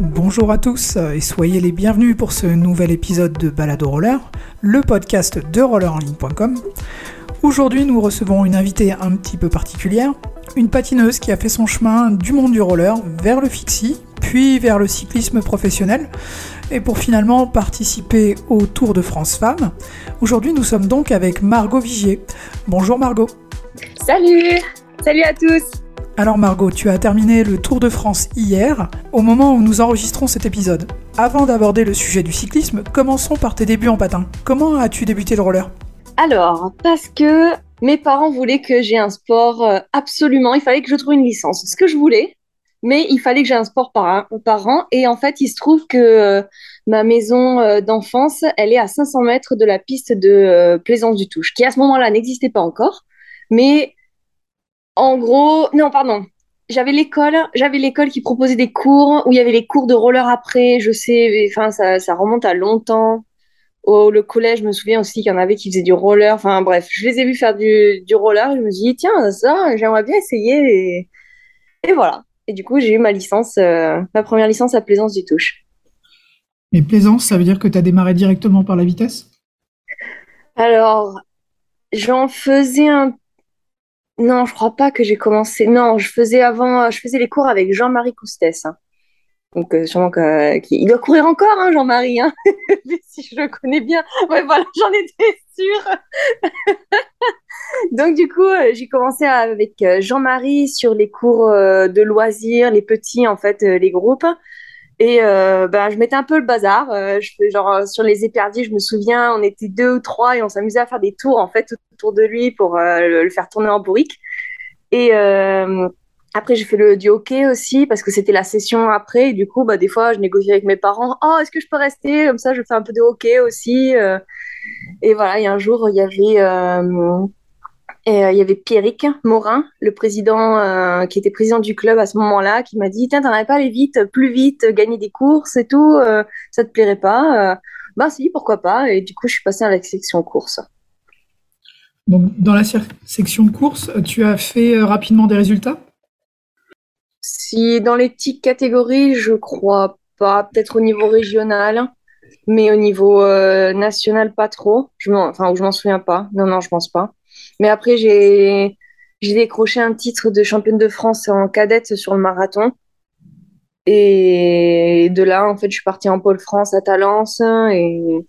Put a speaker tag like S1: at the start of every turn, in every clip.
S1: Bonjour à tous et soyez les bienvenus pour ce nouvel épisode de Balado Roller, le podcast de rollerenligne.com. Aujourd'hui, nous recevons une invitée un petit peu particulière, une patineuse qui a fait son chemin du monde du roller vers le fixie, puis vers le cyclisme professionnel, et pour finalement participer au Tour de France Femmes. Aujourd'hui, nous sommes donc avec Margot Vigier. Bonjour Margot.
S2: Salut Salut à tous
S1: alors Margot, tu as terminé le Tour de France hier, au moment où nous enregistrons cet épisode. Avant d'aborder le sujet du cyclisme, commençons par tes débuts en patin. Comment as-tu débuté le roller?
S2: Alors, parce que mes parents voulaient que j'ai un sport euh, absolument, il fallait que je trouve une licence. Ce que je voulais, mais il fallait que j'ai un sport par, an. Et en fait, il se trouve que euh, ma maison euh, d'enfance, elle est à 500 mètres de la piste de Plaisance du Touche, qui à ce moment-là n'existait pas encore. Mais en gros, non, pardon. J'avais l'école, j'avais l'école qui proposait des cours où il y avait les cours de roller après. Je sais, enfin, ça, remonte à longtemps. Au le collège, je me souviens aussi qu'il y en avait qui faisaient du roller. Enfin, bref, je les ai vus faire du, roller. Je me suis dit, tiens, ça, j'aimerais bien essayer. Et, voilà. Et du coup, j'ai eu ma licence, euh, ma première licence à Plaisance du Touche.
S1: Et Plaisance, ça veut dire que tu as démarré directement par la vitesse?
S2: Alors, j'en faisais un non, je crois pas que j'ai commencé. Non, je faisais avant, je faisais les cours avec Jean-Marie Coustès. Hein. Donc, euh, sûrement il doit courir encore, hein, Jean-Marie. Hein. si je le connais bien. Ouais, voilà, j'en étais sûre. Donc, du coup, euh, j'ai commencé avec euh, Jean-Marie sur les cours de loisirs, les petits, en fait, les groupes. Et ben, je mettais un peu le bazar. je fais genre sur les éperdis, je me souviens, on était deux ou trois et on s'amusait à faire des tours en fait autour de lui pour le, faire tourner en bourrique. Et après, j'ai fait le du hockey aussi parce que c'était la session après. Et du coup, bah, des fois, je négociais avec mes parents. Oh, est-ce que je peux rester? Comme ça, je fais un peu de hockey aussi. et voilà, a un jour, il y avait et euh, il y avait Pierrick Morin, le président euh, qui était président du club à ce moment-là, qui m'a dit Tiens, t'en avais pas aller vite, plus vite, gagner des courses et tout, euh, ça te plairait pas Bah si, pourquoi pas Et du coup, je suis passée à la section course.
S1: Donc, dans la section course, tu as fait rapidement des résultats?
S2: Si dans les petites catégories, je crois pas, peut-être au niveau régional, mais au niveau national, pas trop. Je enfin, je m'en souviens pas. Non, non, je pense pas. Mais après, j'ai décroché un titre de championne de France en cadette sur le marathon. Et de là, en fait, je suis partie en pôle France à Talence. Et,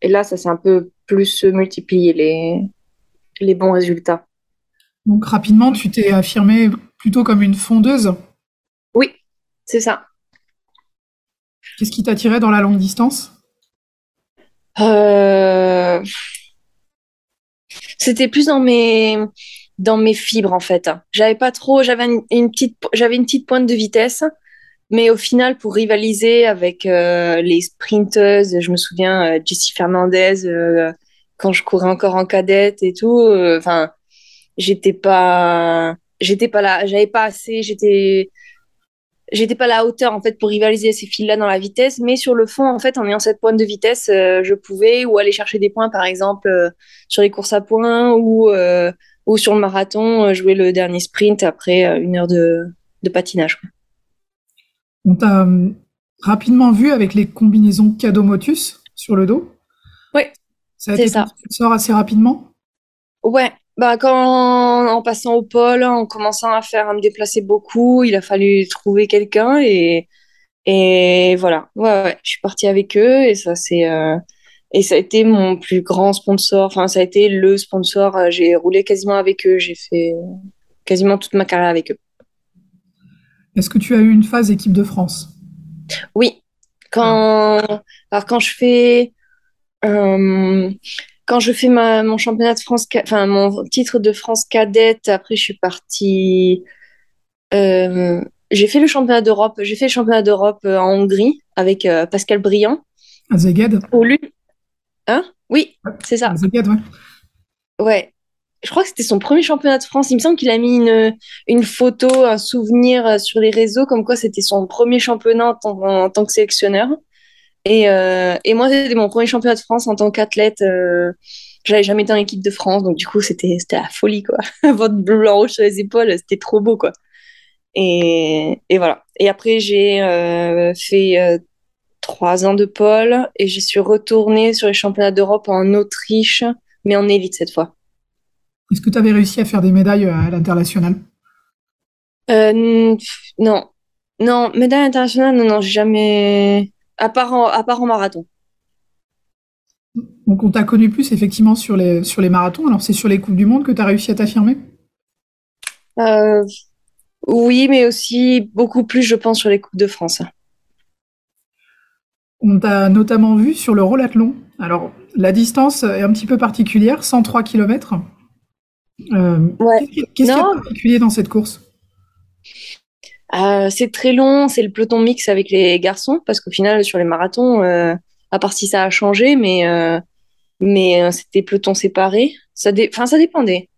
S2: et là, ça s'est un peu plus multiplié les, les bons résultats.
S1: Donc rapidement, tu t'es affirmée plutôt comme une fondeuse?
S2: Oui, c'est ça.
S1: Qu'est-ce qui t'attirait dans la longue distance?
S2: Euh c'était plus dans mes dans mes fibres en fait. J'avais pas trop, j'avais une, petite j'avais une petite pointe de vitesse, mais au final pour rivaliser avec euh, les sprinteuses, je me souviens euh, Jessie Fernandez euh, quand je courais encore en cadette et tout, enfin j'étais pas j'étais pas là, j'avais pas assez, j'étais j'étais pas à la hauteur en fait pour rivaliser ces filles-là dans la vitesse, mais sur le fond en fait en ayant cette pointe de vitesse, euh, je pouvais ou aller chercher des points par exemple euh, sur les courses à points ou euh, ou sur le marathon jouer le dernier sprint après une heure de, de patinage.
S1: On t'a rapidement vu avec les combinaisons cadeau motus sur le dos.
S2: Oui.
S1: Ça a été ça. sort assez rapidement?
S2: Ouais, bah, quand, en passant au pôle, en commençant à faire, à me déplacer beaucoup, il a fallu trouver quelqu'un et, et voilà. Ouais, je suis partie avec eux et ça, c'est, euh, et ça a été mon plus grand sponsor. Enfin, ça a été le sponsor. Euh, j'ai roulé quasiment avec eux. J'ai fait quasiment toute ma carrière avec eux.
S1: Est-ce que tu as eu une phase équipe de France?
S2: Oui. Quand, alors quand je fais, euh, quand je fais ma, mon championnat de France, enfin mon titre de France cadette, après je suis partie. Euh, j'ai fait le championnat d'Europe. J'ai fait le championnat d'Europe euh, en Hongrie avec euh, Pascal Briand.
S1: À Zeged
S2: Hein? Oui, c'est ça.
S1: À Zeged, ouais.
S2: Ouais. Je crois que c'était son premier championnat de France. Il me semble qu'il a mis une, une photo, un souvenir sur les réseaux, comme quoi c'était son premier championnat en tant que sélectionneur. Et, euh, et moi, c'était mon premier championnat de France en tant qu'athlète. Euh, j'avais jamais été en équipe de France, donc du coup, c'était la folie, quoi. Votre blanc rouge sur les épaules, c'était trop beau, quoi. Et, et voilà. Et après, j'ai fait trois ans de pôle et j'y suis retournée sur les championnats d'Europe en Autriche, mais en élite cette fois.
S1: Est-ce que tu avais réussi à faire des médailles à l'international?
S2: Euh, Non. Non, médaille internationale, non, non, j'ai jamais. À part, en, à part en marathon.
S1: Donc on t'a connu plus effectivement sur les, sur les marathons. Alors c'est sur les Coupes du Monde que tu as réussi à t'affirmer?
S2: Euh, Oui, mais aussi beaucoup plus, je pense, sur les Coupes de France.
S1: On t'a notamment vu sur le rollathlon. Alors la distance est un petit peu particulière, 103 km. Euh, Qu'est-ce qu'il y a de particulier dans cette course?
S2: Euh, c'est très long, c'est le peloton mix avec les garçons, parce qu'au final, sur les marathons, euh, à part si ça a changé, mais, euh, mais c'était peloton séparé. Ça, enfin, ça dépendait.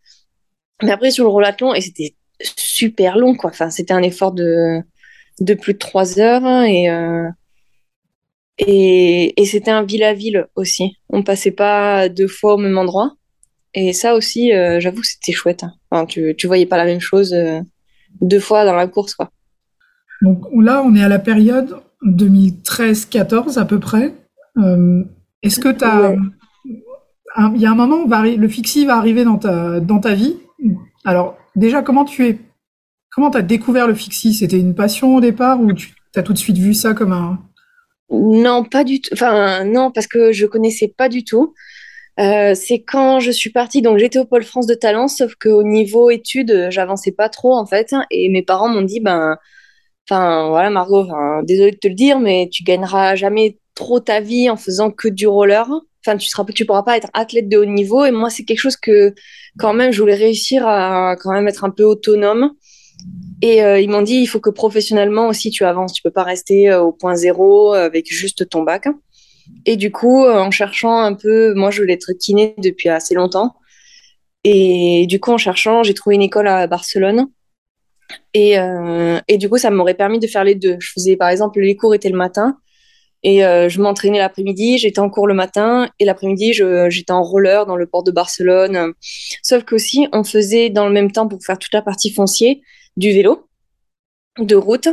S2: Mais après, sur le rollathlon, et c'était super long, quoi. Enfin, c'était un effort de, de plus de trois heures, hein, et, et, et c'était un ville à ville aussi. On passait pas deux fois au même endroit. Et ça aussi, j'avoue, c'était chouette. Hein. Enfin, tu, tu voyais pas la même chose deux fois dans la course, quoi.
S1: Donc là, on est à la période 2013-14 à peu près. Euh, est-ce que tu as... Il y a un moment où le fixie va arriver dans ta, dans ta vie? Alors déjà, comment tu es... Comment tu as découvert le fixie? C'était une passion au départ ou tu as tout de suite vu ça comme un...
S2: Non, pas du tout. Enfin, non, parce que je connaissais pas du tout. Euh, c'est quand je suis partie, donc j'étais au Pôle France de talent, sauf qu'au niveau études, j'avançais pas trop en fait. Et mes parents m'ont dit, ben, Enfin, voilà, Margot, enfin, désolée de te le dire, mais tu gagneras jamais trop ta vie en faisant que du roller. Enfin, tu seras, tu pourras pas être athlète de haut niveau. Et moi, c'est quelque chose que, quand même, je voulais réussir à quand même être un peu autonome. Et euh, ils m'ont dit, il faut que professionnellement aussi tu avances. Tu peux pas rester euh, au point zéro avec juste ton bac. Et du coup, euh, en cherchant un peu, moi, je voulais être kiné depuis assez longtemps. Et du coup, en cherchant, j'ai trouvé une école à Barcelone et, euh, et du coup, ça m'aurait permis de faire les deux. Je faisais, par exemple, les cours étaient le matin et euh, je m'entraînais l'après-midi. J'étais en cours le matin et l'après-midi, j'étais en roller dans le port de Barcelone. Sauf qu'aussi, on faisait dans le même temps, pour faire toute la partie foncier, du vélo, de route.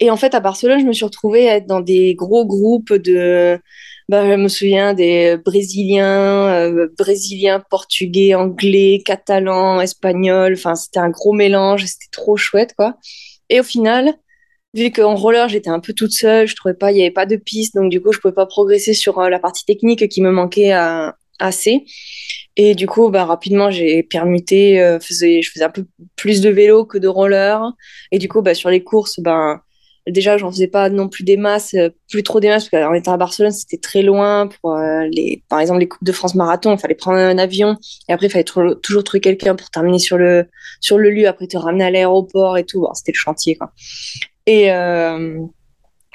S2: Et en fait, à Barcelone, je me suis retrouvée à être dans des gros groupes de bah, je me souviens des Brésiliens, euh, Brésiliens, Portugais, Anglais, Catalans, Espagnols. Enfin, c'était un gros mélange. C'était trop chouette, quoi. Et au final, vu qu'en roller, j'étais un peu toute seule, je trouvais pas, il y avait pas de piste, donc du coup, je pouvais pas progresser sur euh, la partie technique qui me manquait à, assez. Et du coup, bah, rapidement, j'ai permuté, euh, faisais, je faisais un peu plus de vélo que de roller. Et du coup, bah, sur les courses, ben, déjà j'en faisais pas non plus des masses euh, plus trop des masses parce qu'en étant à Barcelone c'était très loin pour euh, les par exemple les coupes de France marathon il fallait prendre un avion et après il fallait toujours trouver quelqu'un pour terminer sur le sur le lieu après te ramener à l'aéroport et tout. C'était le chantier et euh,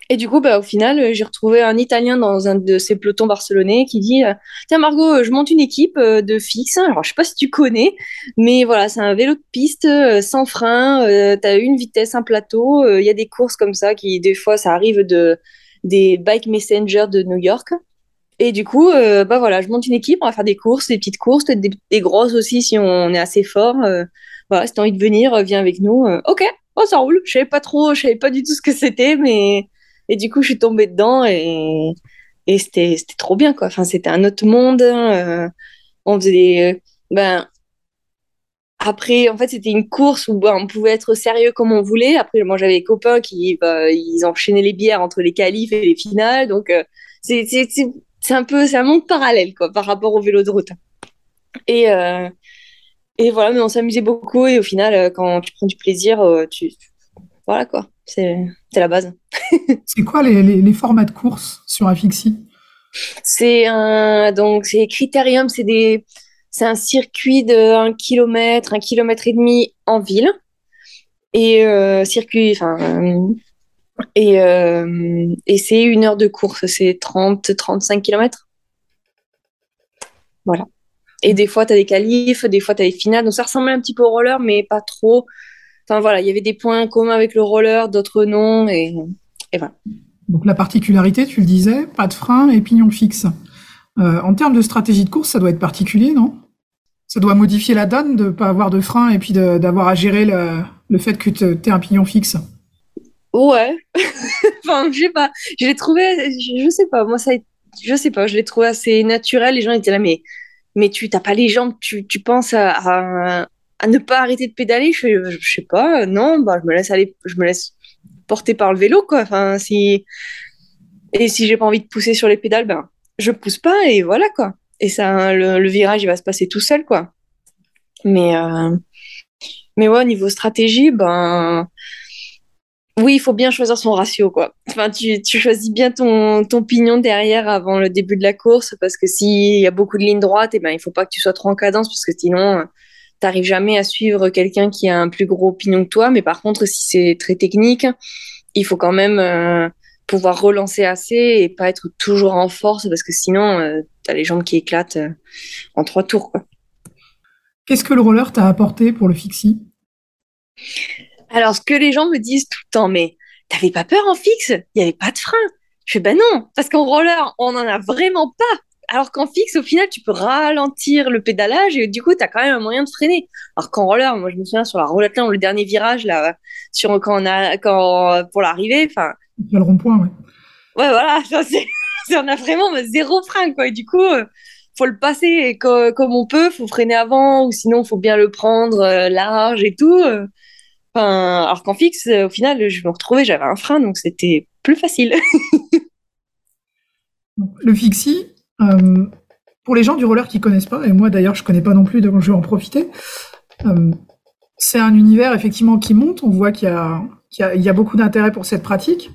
S2: et du coup, bah, au final, euh, j'ai retrouvé un Italien dans un de ces pelotons barcelonais qui dit euh, Tiens, Margot, euh, je monte une équipe de fixe. Alors, je sais pas si tu connais, mais voilà, c'est un vélo de piste sans frein. tu as une vitesse, un plateau. Il y a des courses comme ça qui, des fois, ça arrive de des bike messenger de New York. Et du coup, bah voilà, je monte une équipe, on va faire des courses, des petites courses, des, des grosses aussi si on est assez fort. voilà, si t'as envie de venir, viens avec nous. ok, oh ça roule. Je savais pas trop, je savais pas du tout ce que c'était, mais et du coup, je suis tombée dedans et, et c'était, trop bien, quoi. Enfin, c'était un autre monde. Euh, on faisait. Ben, après, en fait, c'était une course où ben, on pouvait être sérieux comme on voulait. Après, moi, j'avais des copains qui ben, ils enchaînaient les bières entre les qualifs et les finales. Donc, euh, c'est un peu, c'est un monde parallèle, quoi, par rapport au vélo de route. Et, euh, et voilà, mais on s'amusait beaucoup. Et au final, quand tu prends du plaisir, tu, voilà, quoi. C'est la base.
S1: c'est quoi les, les, formats de course sur Afixi?
S2: C'est un donc c'est Critérium, c'est des c'est un circuit de 1 km, 1 km et demi en ville et euh, circuit enfin et euh, et c'est une heure de course, c'est 30 35 km. Voilà. Et des fois, tu as des qualifs, des fois, tu as des finales. Donc, ça ressemble un petit peu au roller, mais pas trop. Enfin voilà, il y avait des points communs avec le roller, d'autres non, et, voilà.
S1: Donc la particularité, tu le disais, pas de frein et pignon fixe. Euh, en termes de stratégie de course, ça doit être particulier, non? Ça doit modifier la donne de ne pas avoir de frein et puis d'avoir à gérer le fait que tu aies un pignon fixe?
S2: Ouais. enfin, je sais pas. Je l'ai trouvé, je, sais pas, moi, ça, je sais pas, je l'ai trouvé assez naturel. Les gens étaient là, mais, mais tu t'as pas les jambes, tu, tu penses à, à, ne pas arrêter de pédaler. Je, je, sais pas, non, bah, je me laisse aller, je me laisse porter par le vélo, quoi. Enfin, si, et si j'ai pas envie de pousser sur les pédales, ben, je pousse pas et voilà, quoi. Et ça, le, virage, il va se passer tout seul, quoi. Mais, euh, mais ouais, au niveau stratégie, ben, oui, il faut bien choisir son ratio, quoi. Enfin, tu, tu choisis bien ton, ton pignon derrière avant le début de la course, parce que s'il y a beaucoup de lignes droites, et eh ben, il faut pas que tu sois trop en cadence, parce que sinon, tu n'arrives jamais à suivre quelqu'un qui a un plus gros pignon que toi. Mais par contre, si c'est très technique, il faut quand même euh, pouvoir relancer assez et pas être toujours en force, parce que sinon, euh, tu as les jambes qui éclatent euh, en trois tours.
S1: Qu'est-ce que le roller t'a apporté pour le fixie?
S2: Alors, ce que les gens me disent tout le temps, mais t'avais pas peur en fixe Il n'y avait pas de frein? Je fais, ben non, parce qu'en roller, on n'en a vraiment pas. Alors qu'en fixe, au final, tu peux ralentir le pédalage et du coup, tu as quand même un moyen de freiner. Alors qu'en roller, moi, je me souviens sur la roulette, le dernier virage, là, sur, quand on a, quand, pour l'arrivée, enfin.
S1: Le rond-point, ouais.
S2: Ouais, voilà, ça, c'est, on a vraiment zéro frein, quoi. Et du coup, euh, faut le passer comme, on peut, faut freiner avant, ou sinon, faut bien le prendre euh, large et tout. Euh alors qu'en fixe, au final, je me retrouvais, j'avais un frein, donc c'était plus facile.
S1: le fixie, euh, pour les gens du roller qui connaissent pas, et moi d'ailleurs je connais pas non plus, donc je vais en profiter. Euh, c'est un univers effectivement qui monte. On voit qu'il y, a, beaucoup d'intérêt pour cette pratique.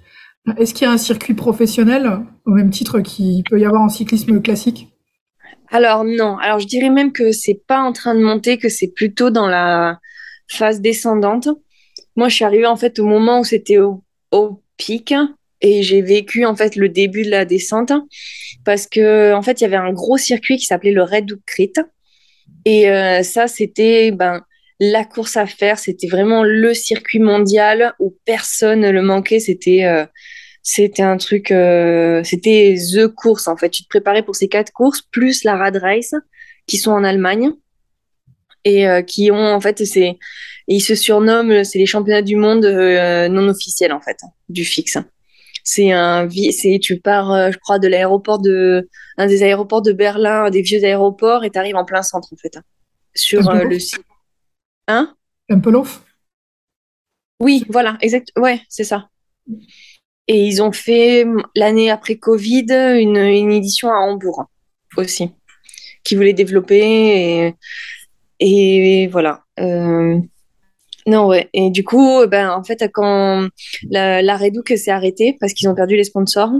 S1: Est-ce qu'il y a un circuit professionnel au même titre qu'il peut y avoir en cyclisme classique?
S2: Alors non. Alors je dirais même que c'est pas en train de monter, que c'est plutôt dans la phase descendante. Moi, je suis arrivée en fait au moment où c'était au, pic et j'ai vécu en fait le début de la descente parce que en fait il y avait un gros circuit qui s'appelait le Red Hook et euh, ça c'était ben la course à faire. C'était vraiment le circuit mondial où personne ne le manquait. C'était euh, c'était un truc euh, c'était the course en fait. Tu te préparais pour ces quatre courses plus la Rad Race qui sont en Allemagne et qui ont en fait c'est ils se surnomment, c'est les championnats du monde non officiels en fait, du fixe. C'est un, c'est tu pars, euh, je crois, de l'aéroport de, un des aéroports de Berlin, un des vieux aéroports, et tu arrives en plein centre en fait, sur euh, le site. Hein?
S1: Tempelhof
S2: Oui, voilà, exact. Ouais, c'est ça. Et ils ont fait l'année après Covid une, une édition à Hambourg aussi, qui voulait développer et, et voilà. Euh, non, ouais. Et du coup, ben, en fait, quand la, la Redouk s'est arrêtée parce qu'ils ont perdu les sponsors.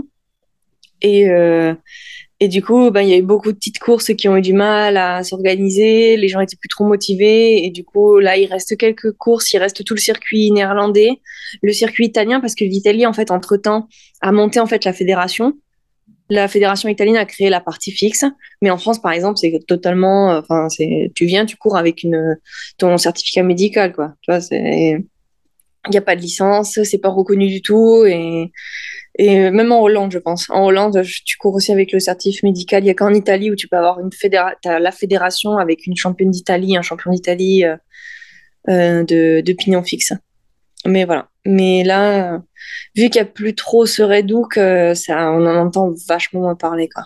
S2: Et, euh, et du coup, ben, il y a eu beaucoup de petites courses qui ont eu du mal à s'organiser. Les gens étaient plus trop motivés. Et du coup, là, il reste quelques courses. Il reste tout le circuit néerlandais, le circuit italien, parce que l'Italie, en fait, entre-temps, a monté, en fait, la fédération la fédération italienne a créé la partie fixe, mais en France, par exemple, c'est totalement, enfin, c'est, tu viens, tu cours avec ton certificat médical, quoi. Tu vois, il n'y a pas de licence, c'est pas reconnu du tout, et, même en Hollande, je pense. En Hollande, tu cours aussi avec le certificat médical. Il n'y a qu'en Italie où tu peux avoir la fédération avec une championne d'Italie, un champion d'Italie euh, euh, de, de pignon fixe. Mais voilà. Mais là, vu qu'il n'y a plus trop ce Redouk, ça, on en entend vachement moins parler, quoi.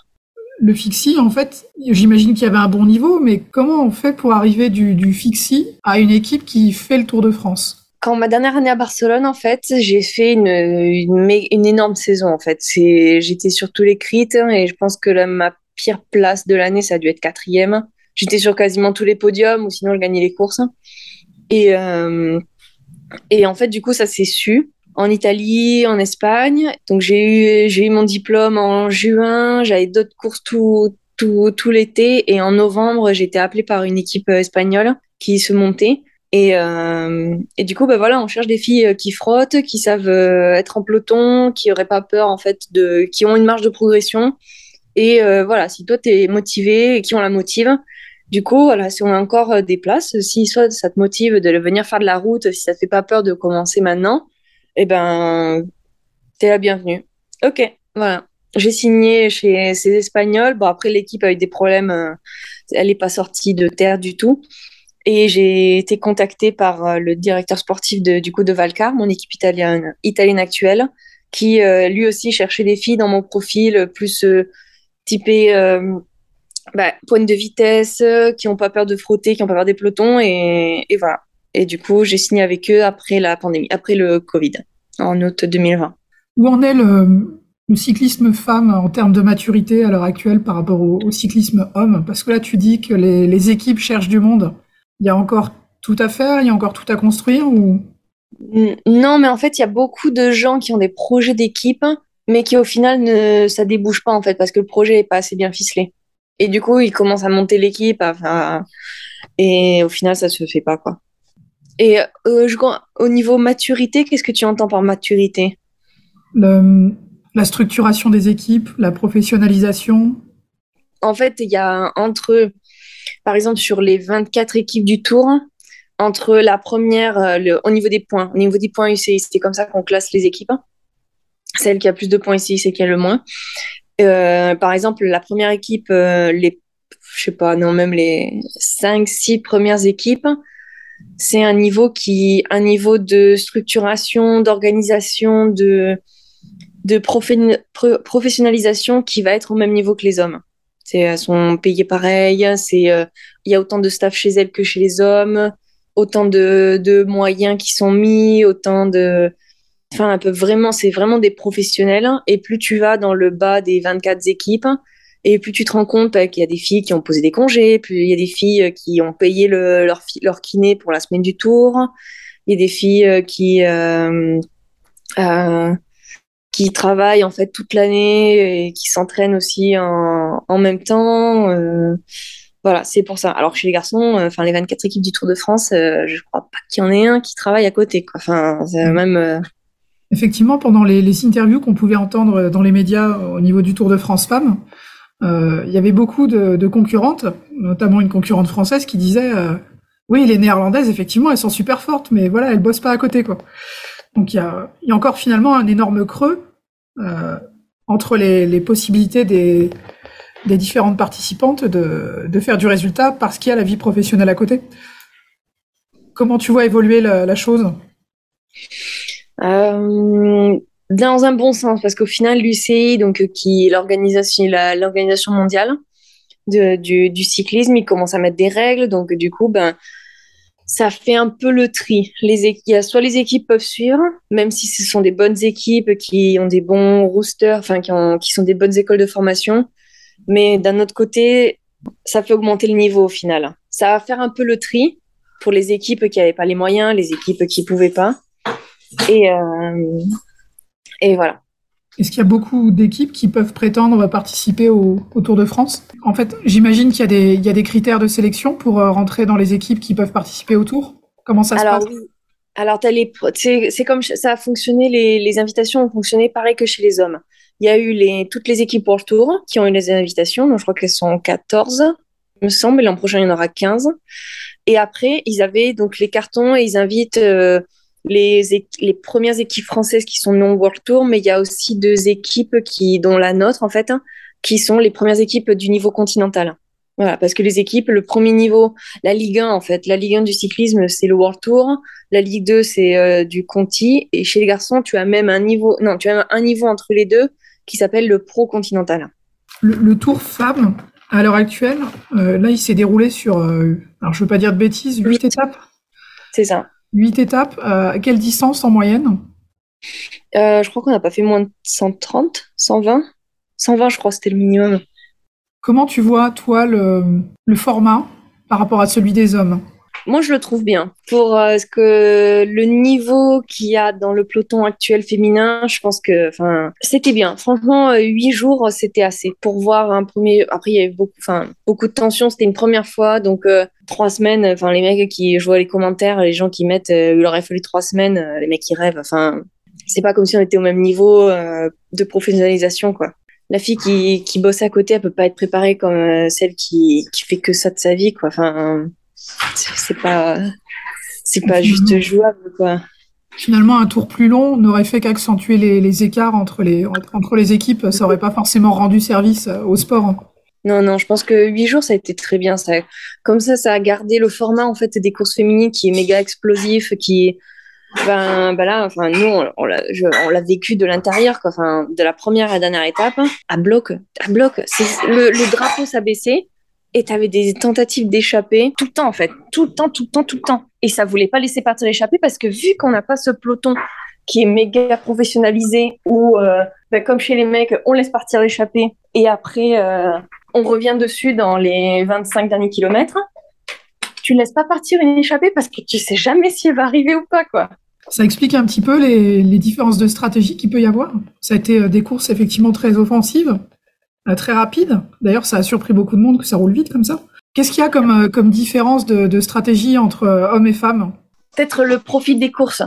S1: Le fixie, en fait, j'imagine qu'il y avait un bon niveau, mais comment on fait pour arriver du, du fixie à une équipe qui fait le Tour de France?
S2: Quand ma dernière année à Barcelone, en fait, j'ai fait une, une, une, énorme saison, en fait. J'étais sur tous les critères et je pense que ma pire place de l'année, ça a dû être quatrième. J'étais sur quasiment tous les podiums ou sinon je gagnais les courses. Et, euh, et en fait, du coup, ça s'est su en Italie, en Espagne. Donc j'ai eu eu mon diplôme en juin, j'avais d'autres courses tout tout, tout l'été et en novembre, j'ai été appelée par une équipe euh, espagnole qui se montait. Et, euh, et du coup, bah voilà, on cherche des filles euh, qui frottent, qui savent être en peloton, qui n'auraient pas peur en fait de, qui ont une marge de progression. Et voilà, si toi tu es motivé et qui ont la motive, du coup, voilà, si on a encore euh, des places, si soit ça te motive de venir faire de la route, si ça te fait pas peur de commencer maintenant, eh ben, t'es la bienvenue. Ok, voilà. J'ai signé chez ces Espagnols. Bon, après, l'équipe a eu des problèmes. Euh, elle n'est pas sortie de terre du tout. Et j'ai été contactée par le directeur sportif de, du coup de Valcar, mon équipe italienne actuelle, qui lui aussi cherchait des filles dans mon profil plus typé bah, pointe de vitesse, qui n'ont pas peur de frotter, qui n'ont pas peur des pelotons. Et, et voilà. Et du coup, j'ai signé avec eux après la pandémie, après le Covid, en août 2020.
S1: Où en est le, cyclisme femme en termes de maturité à l'heure actuelle par rapport au, cyclisme homme? Parce que là, tu dis que les, équipes cherchent du monde. Il y a encore tout à faire, il y a encore tout à construire ou?
S2: Non, mais en fait, il y a beaucoup de gens qui ont des projets d'équipe, mais qui au final, ne, ça débouche pas en fait, parce que le projet n'est pas assez bien ficelé. Et du coup, ils commencent à monter l'équipe, et au final, ça se fait pas quoi. Et euh, je, au niveau maturité, qu'est-ce que tu entends par maturité?
S1: La structuration des équipes, la professionnalisation.
S2: En fait, il y a entre, par exemple, sur les 24 équipes du tour, entre la première, euh, le, au niveau des points, au niveau des points UCI, c'est comme ça qu'on classe les équipes. Celle qui a plus de points ici, c'est qui a le moins. Euh, par exemple, la première équipe, les, je sais pas, non, même les 5, 6 premières équipes, c'est un niveau qui, un niveau de structuration, d'organisation, de, de professionnalisation qui va être au même niveau que les hommes. C'est, elles sont payées pareil, c'est, euh, il y a autant de staff chez elles que chez les hommes, autant de, de moyens qui sont mis, autant de, enfin, un peu vraiment, c'est vraiment des professionnels. Et plus tu vas dans le bas des 24 équipes, et plus tu te rends compte qu'il y a des filles qui ont posé des congés, plus il y a des filles euh, qui ont payé leur, leur kiné pour la semaine du tour, il y a des filles euh, qui, euh, qui travaillent en fait toute l'année et qui s'entraînent aussi en, en, même temps. voilà, c'est pour ça. Alors chez les garçons, enfin les 24 équipes du Tour de France, je crois pas qu'il y en ait un qui travaille à côté. Quoi. Enfin, c'est même.
S1: Effectivement, pendant les, interviews qu'on pouvait entendre dans les médias au niveau du Tour de France Femmes, euh, il y avait beaucoup de, concurrentes, notamment une concurrente française qui disait euh, oui, les néerlandaises, effectivement, elles sont super fortes, mais voilà, elles bossent pas à côté, quoi. Donc il y a, encore finalement un énorme creux euh, entre les, possibilités des, différentes participantes de, faire du résultat parce qu'il y a la vie professionnelle à côté. Comment tu vois évoluer la chose?
S2: Euh, dans un bon sens parce qu'au final l'UCI donc euh, qui l'organisation l'organisation mondiale du, cyclisme il commence à mettre des règles. Donc du coup ben ça fait un peu le tri. Les a soit les équipes peuvent suivre même si ce sont des bonnes équipes qui ont des bons roosters enfin qui, qui sont des bonnes écoles de formation. Mais d'un autre côté ça fait augmenter le niveau au final. Ça va faire un peu le tri pour les équipes qui n'avaient pas les moyens les équipes qui pouvaient pas et euh, et voilà.
S1: Est-ce qu'il y a beaucoup d'équipes qui peuvent prétendre participer au, Tour de France? En fait, j'imagine qu'il y, a des critères de sélection pour euh, rentrer dans les équipes qui peuvent participer au Tour. Comment ça se passe?
S2: Alors, c'est comme ça a fonctionné, les, invitations ont fonctionné pareil que chez les hommes. Il y a eu les, toutes les équipes pour le Tour qui ont eu les invitations, donc je crois qu'elles sont 14, il me semble, et l'an prochain, il y en aura 15. Et après, ils avaient donc les cartons et ils invitent... Euh, les, les premières équipes françaises qui sont non World Tour, mais il y a aussi deux équipes qui, dont la nôtre en fait, hein, qui sont les premières équipes du niveau continental. Voilà, parce que les équipes, le premier niveau, la Ligue 1 en fait, la Ligue 1 du cyclisme, c'est le World Tour, la Ligue 2 c'est euh, du Conti, et chez les garçons, tu as même un niveau, non, tu as un niveau entre les deux qui s'appelle le Pro Continental.
S1: Le, Tour Femmes, à l'heure actuelle, euh, là, il s'est déroulé sur, euh, alors je veux pas dire de bêtises, 8 étapes.
S2: C'est ça.
S1: 8 étapes. Euh, à quelle distance en moyenne?
S2: Euh, Je crois qu'on n'a pas fait moins de 130, 120. 120, je crois, c'était le minimum.
S1: Comment tu vois, toi, le, le format par rapport à celui des hommes?
S2: Moi, je le trouve bien. Pour euh, ce que le niveau qu'il y a dans le peloton actuel féminin, je pense que, enfin, c'était bien. Franchement, euh, huit jours, c'était assez pour voir un premier. Après, il y avait beaucoup, enfin, beaucoup de tension. C'était une première fois, donc euh, trois semaines. Enfin, les mecs qui, je vois les commentaires, les gens qui mettent, il aurait fallu trois semaines. les mecs qui rêvent. Enfin, c'est pas comme si on était au même niveau de professionnalisation, quoi la fille qui, qui bosse à côté, elle peut pas être préparée comme celle qui, qui fait que ça de sa vie, quoi. Enfin, c'est pas c'est pas juste jouable quoi.
S1: Finalement, un tour plus long n'aurait fait qu'accentuer les, écarts entre les, entre les équipes. Ça aurait pas forcément rendu service au sport.
S2: Non, non, je pense que huit jours, ça a été très bien. Ça, comme ça, ça a gardé le format en fait des courses féminines qui est méga explosif, qui ben, ben là, enfin, nous, on, on l'a vécu de l'intérieur. Enfin, de la première à la dernière étape, à bloc, à bloc. Le, le drapeau s'abaissait et tu avais des tentatives d'échapper tout le temps, en fait. Tout le temps, tout le temps, tout le temps. Et ça voulait pas laisser partir l'échappée parce que vu qu'on n'a pas ce peloton qui est méga professionnalisé où, euh, ben, comme chez les mecs, on laisse partir l'échappée et après, euh, on revient dessus dans les 25 derniers kilomètres. Tu ne laisses pas partir une échappée parce que tu sais jamais si elle va arriver ou pas, quoi.
S1: Ça explique un petit peu les, différences de stratégie qu'il peut y avoir. Ça a été euh, des courses effectivement très offensives, très rapides. D'ailleurs, ça a surpris beaucoup de monde que ça roule vite comme ça. Qu'est-ce qu'il y a comme, euh, comme différence de, stratégie entre hommes et femmes?
S2: Peut-être le profit des courses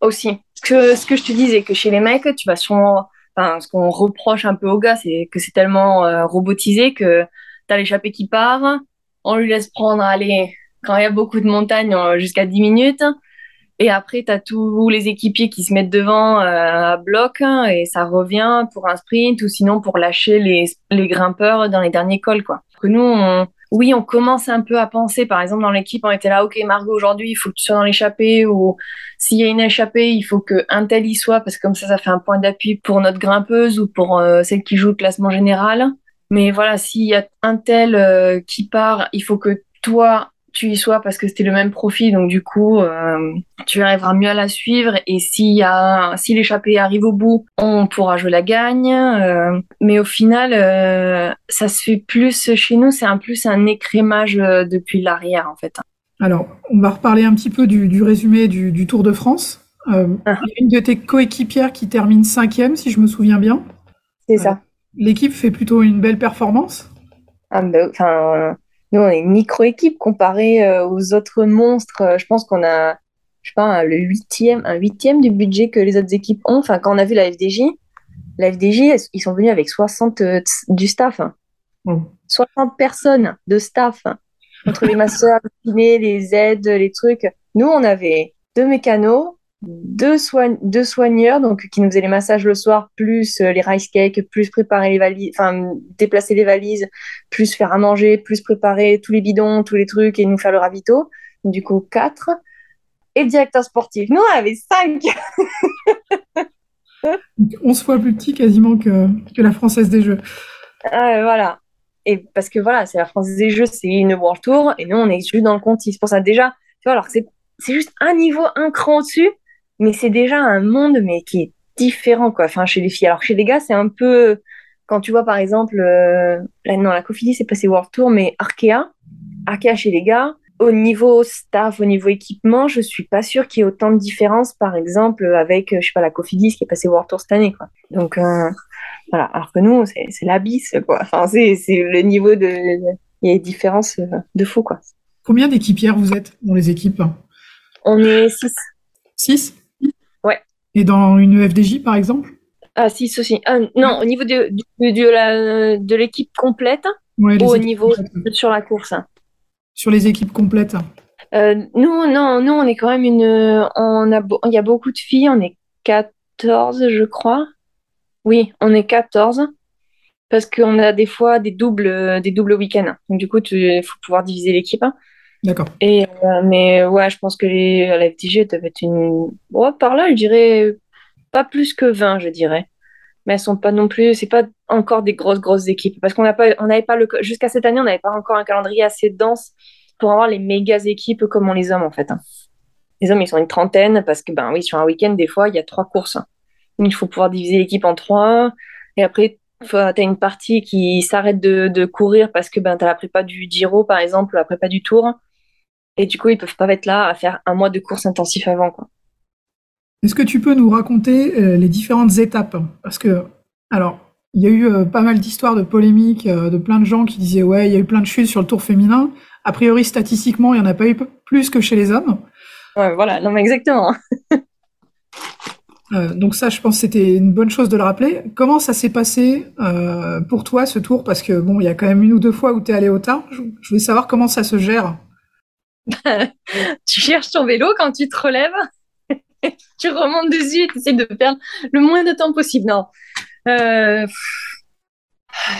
S2: aussi. Que, ce que je te disais, que chez les mecs, tu vas sûrement. Enfin, ce qu'on reproche un peu aux gars, c'est que c'est tellement robotisé que tu as l'échappée qui part, on lui laisse prendre, aller quand il y a beaucoup de montagnes, jusqu'à 10 minutes. Et après, tu as tous les équipiers qui se mettent devant euh, à bloc hein, et ça revient pour un sprint ou sinon pour lâcher les, les grimpeurs dans les derniers cols. Quoi. Que nous, on, oui, on commence un peu à penser, par exemple, dans l'équipe, on était là, OK, Margot, aujourd'hui, il faut que tu sois dans l'échappée ou s'il y a une échappée, il faut qu'un tel y soit parce que comme ça, ça fait un point d'appui pour notre grimpeuse ou pour euh, celle qui joue le classement général. Mais voilà, s'il y a un tel euh, qui part, il faut que toi, tu y sois parce que c'était le même profil, donc du coup, euh, tu arriveras mieux à la suivre. Et a, si l'échappée arrive au bout, on pourra jouer la gagne. Euh, mais au final, euh, ça se fait plus chez nous, c'est un plus un écrémage depuis l'arrière en fait.
S1: Alors, on va reparler un petit peu du, résumé du, Tour de France. Ah. Une de tes coéquipières qui termine cinquième, si je me souviens bien.
S2: C'est ça.
S1: L'équipe fait plutôt une belle performance.
S2: Ah, nous, on est une micro-équipe comparée euh, aux autres monstres. Euh, je pense qu'on a, je sais pas, le huitième, un huitième du budget que les autres équipes ont. Enfin, quand on a vu la FDJ, la FDJ, ils sont venus avec 60 euh, du staff. 60 mmh. personnes de staff. Entre les masseurs, les aides, les trucs. Nous, on avait deux mécanos, deux, deux soigneurs donc qui nous faisaient les massages le soir, plus euh, les rice cakes, plus préparer les valises, enfin déplacer les valises, plus faire à manger, plus préparer tous les bidons, tous les trucs et nous faire le ravito. Du coup, quatre. Et le directeur sportif. Nous, on avait cinq.
S1: on se voit plus petit quasiment que, que la Française des Jeux.
S2: Ah, voilà. Et parce que voilà, c'est la Française des Jeux, c'est une World Tour, et nous, on est juste dans le compte. C'est pour ça, déjà, tu vois, alors c'est c'est juste un niveau, un cran au-dessus, mais c'est déjà un monde mais qui est différent quoi. Enfin chez les filles, alors chez les gars c'est un peu quand tu vois par exemple euh, là, non la Cofidis c'est passé World Tour mais Arkea, Arkea chez les gars au niveau staff, au niveau équipement, je suis pas sûre qu'il y ait autant de différence, par exemple, avec, je sais pas, la Cofidis qui est passée World Tour cette année, quoi. Donc, euh, voilà. Alors que nous, c'est l'abysse, quoi. Enfin, c'est le niveau de, il y a des différences euh, de fou, quoi.
S1: Combien d'équipières vous êtes dans les équipes?
S2: On est six.
S1: Six?
S2: Et
S1: dans une FDJ, par exemple?
S2: Ah, si, aussi. Ah, non, au niveau de, de, de l'équipe complète ou au niveau sur la course
S1: Sur les équipes complètes
S2: euh, Nous, non, nous, on est quand même une. On a, il y a beaucoup de filles, on est 14, je crois. Oui, on est 14 parce qu'on a des fois des doubles, des doubles week-ends. Donc, du coup, il faut pouvoir diviser l'équipe.
S1: D'accord.
S2: Et, euh, mais ouais, je pense que les, la FTG devait être une. par là, je dirais pas plus que 20, je dirais. Mais elles sont pas non plus. C'est pas encore des grosses, grosses équipes. Parce qu'on n'avait pas le. Jusqu'à cette année, on n'avait pas encore un calendrier assez dense pour avoir les méga équipes comme on les hommes, en fait. Hein. Les hommes, ils sont une trentaine parce que, ben oui, sur un week-end, des fois, il y a trois courses. Il faut pouvoir diviser l'équipe en trois. Et après, tu as une partie qui s'arrête de, de, courir parce que ben, tu as la prépa du Giro, par exemple, la prépa du Tour. Et du coup, ils peuvent pas être là à faire un mois de course intensif avant. Quoi.
S1: Est-ce que tu peux nous raconter euh, les différentes étapes? Parce que, alors, il y a eu euh, pas mal d'histoires de polémiques, euh, de plein de gens qui disaient ouais, il y a eu plein de chutes sur le tour féminin. A priori, statistiquement, il n'y en a pas eu plus que chez les hommes.
S2: Ouais, voilà, non, mais exactement.
S1: donc ça, je pense que c'était une bonne chose de le rappeler. Comment ça s'est passé pour toi, ce tour? Parce que, bon, il y a quand même une ou deux fois où tu es allé au tard. Je voulais savoir comment ça se gère.
S2: Tu cherches ton vélo quand tu te relèves, tu remontes dessus et tu essaies de perdre le moins de temps possible. Non. Euh,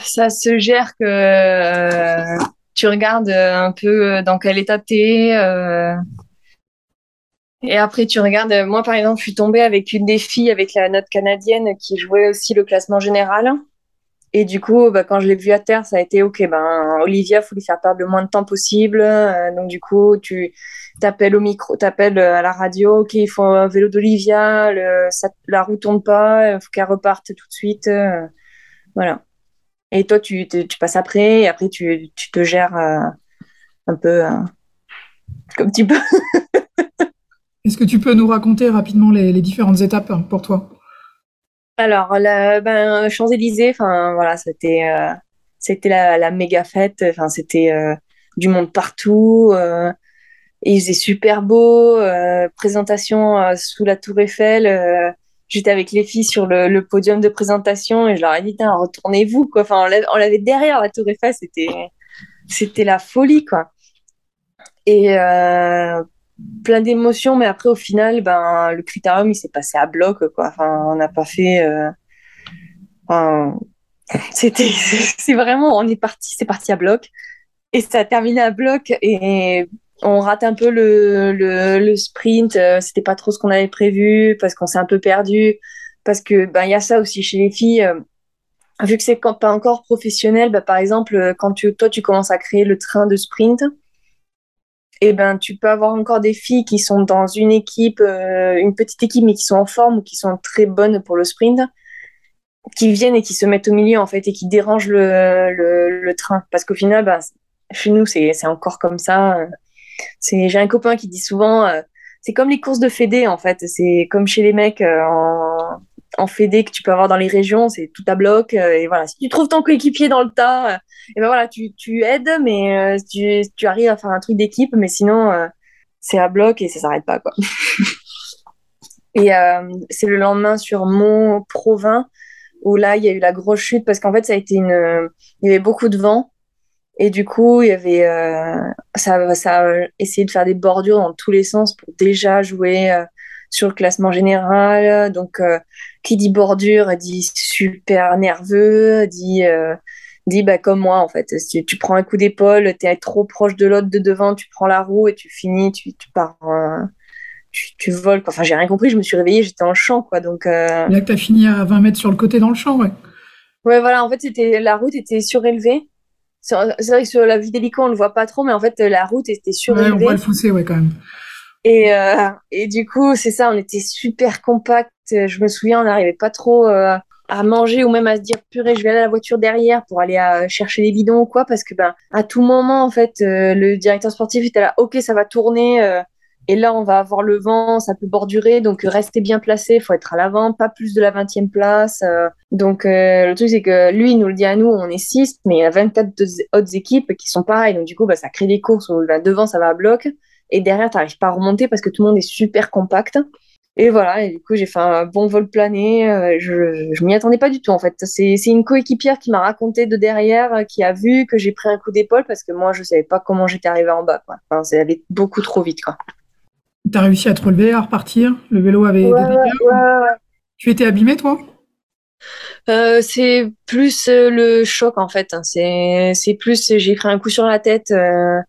S2: Ça se gère que euh, tu regardes un peu dans quel état t'es. Euh, et après, tu regardes. Moi, par exemple, je suis tombée avec une des filles avec la note canadienne qui jouait aussi le classement général. Et du coup, bah, quand je l'ai vue à terre, ça a été OK. Ben, Olivia, faut lui faire perdre le moins de temps possible. Euh, donc, du coup, tu t'appelles au micro, t'appelles à la radio. OK, il faut un vélo d'Olivia. La roue tourne pas. Il faut qu'elle reparte tout de suite. Euh, voilà. Et toi, tu, passes après. Et après, tu, te gères euh, un peu comme tu peux.
S1: Est-ce que tu peux nous raconter rapidement les, les différentes étapes pour toi?
S2: Alors, ben, Champs-Élysées, enfin voilà, c'était euh, c'était la, la, méga fête. Enfin, c'était euh, du monde partout. Euh, et il faisait super beau. présentation sous la Tour Eiffel. J'étais avec les filles sur le, le, podium de présentation et je leur ai dit, retournez-vous quoi. Enfin, on l'avait derrière la Tour Eiffel. C'était c'était la folie quoi. Et plein d'émotions, mais après, au final, ben, le critérium, il s'est passé à bloc, quoi. Enfin, on n'a pas fait. Euh... C'était, c'est vraiment, on est parti, c'est parti à bloc, et ça a terminé à bloc, et on rate un peu le, le, le sprint. Euh, c'était pas trop ce qu'on avait prévu parce qu'on s'est un peu perdu, parce que ben il y a ça aussi chez les filles. Euh, vu que c'est pas encore professionnel, ben, par exemple, quand tu, toi tu commences à créer le train de sprint, eh ben tu peux avoir encore des filles qui sont dans une équipe, euh, une petite équipe, mais qui sont en forme ou qui sont très bonnes pour le sprint, qui viennent et qui se mettent au milieu en fait et qui dérangent le, le, le train. Parce qu'au final, ben, chez nous, c'est encore comme ça. C'est j'ai un copain qui dit souvent, euh, c'est comme les courses de fédé en fait. C'est comme chez les mecs euh, en en fédé que tu peux avoir dans les régions, c'est tout à bloc. Euh, et voilà, si tu trouves ton coéquipier dans le tas, euh, et ben voilà, tu, tu aides, mais euh, tu, tu arrives à faire un truc d'équipe, mais sinon, c'est à bloc et ça s'arrête pas, quoi. et c'est le lendemain sur Mont Provins où là, il y a eu la grosse chute parce qu'en fait, ça a été une, il y avait beaucoup de vent. Et du coup, il y avait, ça, ça a essayé de faire des bordures dans tous les sens pour déjà jouer sur le classement général. Donc, euh, qui dit bordure dit super nerveux, dit, euh, dit bah, comme moi en fait. Si tu prends un coup d'épaule, tu es trop proche de l'autre de devant, tu prends la roue et tu finis, tu, tu pars. tu, tu, voles. Enfin, j'ai rien compris, je me suis réveillée, j'étais le champ. Quoi, donc, euh...
S1: Là, tu as fini à 20 mètres sur le côté dans le champ, ouais.
S2: Ouais, voilà, en fait, c'était la route était surélevée. C'est vrai que sur la vue d'hélico, on ne le voit pas trop, mais en fait, la route était surélevée.
S1: Ouais, on voit le fossé, ouais, quand même.
S2: Et, euh, et du coup, c'est ça, on était super compact. Je me souviens, on n'arrivait pas trop euh, à manger ou même à se dire purée, je vais aller à la voiture derrière pour aller à chercher les bidons ou quoi, parce que ben à tout moment, en fait, euh, le directeur sportif était là, ok, ça va tourner. et là, on va avoir le vent, ça peut bordurer, donc restez bien placé, faut être à l'avant, pas plus de la 20e place. donc le truc, c'est que lui, il nous le dit à nous, on est 6, mais il y a 24 autres équipes qui sont pareilles. Donc du coup, bah, ça crée des courses où ben, devant, ça va à bloc et derrière, tu n'arrives pas à remonter parce que tout le monde est super compact. Et voilà, et du coup, j'ai fait un bon vol plané. Euh, je, je m'y attendais pas du tout, en fait. C'est une coéquipière qui m'a raconté de derrière, euh, qui a vu que j'ai pris un coup d'épaule parce que moi, je savais pas comment j'étais arrivée en bas. Quoi. Enfin, c'est allé beaucoup trop vite. Quoi.
S1: Tu as réussi à te relever, à repartir? Le vélo avait
S2: ouais, des ouais,
S1: Tu étais abîmé, toi?
S2: Euh, c'est plus le choc en fait. C'est plus j'ai pris un coup sur la tête. Euh,